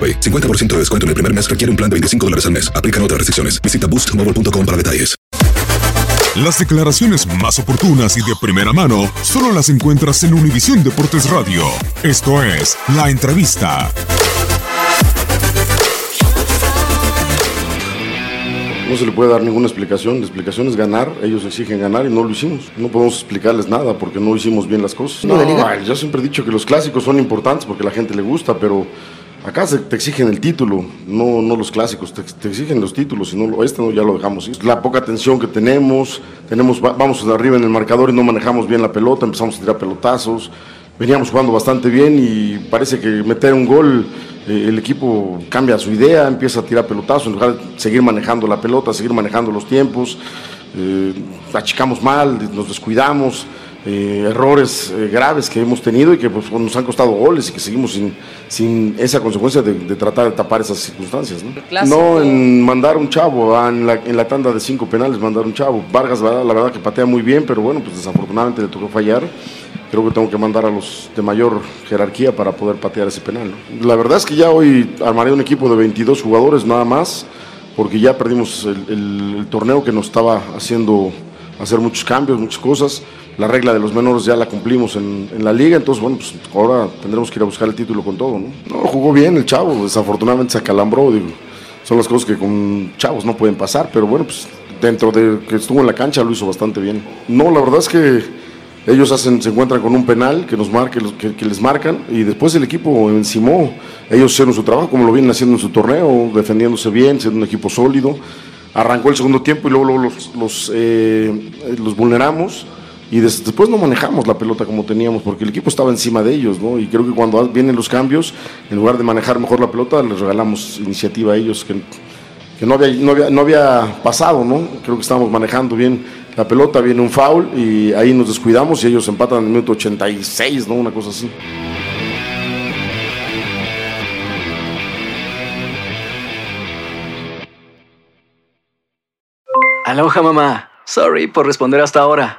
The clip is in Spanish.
AroPay. 50% de descuento en el primer mes requiere un plan de 25 dólares al mes. Aplican otras restricciones. Visita boostmobile.com para detalles. Las declaraciones más oportunas y de primera mano solo las encuentras en Univisión Deportes Radio. Esto es La Entrevista. No se le puede dar ninguna explicación. La explicación es ganar. Ellos exigen ganar y no lo hicimos. No podemos explicarles nada porque no hicimos bien las cosas. No, yo siempre he dicho que los clásicos son importantes porque a la gente le gusta, pero acá se- te exigen el título, no, no los clásicos. Te, exigen los títulos y no lo- este no, ya lo dejamos. La poca atención que tenemos, tenemos va- vamos de arriba en el marcador y no manejamos bien la pelota, empezamos a tirar pelotazos. Veníamos jugando bastante bien y parece que meter un gol eh, el equipo cambia su idea, empieza a tirar pelotazos en lugar de seguir manejando la pelota, seguir manejando los tiempos. Eh, achicamos mal, nos descuidamos, eh, errores eh, graves que hemos tenido y que pues, nos han costado goles y que seguimos sin, sin esa consecuencia de, de tratar de tapar esas circunstancias. ¿no? No en mandar un chavo, ah, en la, en la tanda de cinco penales mandar un chavo. Vargas, la, la verdad que patea muy bien, pero bueno, pues desafortunadamente le tocó fallar. Creo que tengo que mandar a los de mayor jerarquía para poder patear ese penal. ¿no? La verdad es que ya hoy armaré un equipo de 22 jugadores nada más, porque ya perdimos el, el- el torneo que nos estaba haciendo hacer muchos cambios, muchas cosas. La regla de los menores ya la cumplimos en, la liga, entonces bueno, pues ahora tendremos que ir a buscar el título con todo. ¿no? no, jugó bien el chavo, desafortunadamente se acalambró, digo, son las cosas que con chavos no pueden pasar, pero bueno, pues dentro de que estuvo en la cancha lo hizo bastante bien. No, la verdad es que ellos hacen, se encuentran con un penal que, nos marque, que, les marcan y después el equipo encimó. Ellos hicieron su trabajo como lo vienen haciendo en su torneo, defendiéndose bien, siendo un equipo sólido. Arrancó el segundo tiempo y luego, luego los, eh, los vulneramos y des- después no manejamos la pelota como teníamos porque el equipo estaba encima de ellos. ¿no? Y creo que cuando vienen los cambios, en lugar de manejar mejor la pelota, les regalamos iniciativa a ellos que, que no, había, no, había, no había pasado. ¿no? Creo que estábamos manejando bien la pelota, viene un foul y ahí nos descuidamos y ellos empatan en el minuto 86, ¿no? una cosa así. Aloha mamá. Sorry por responder hasta ahora.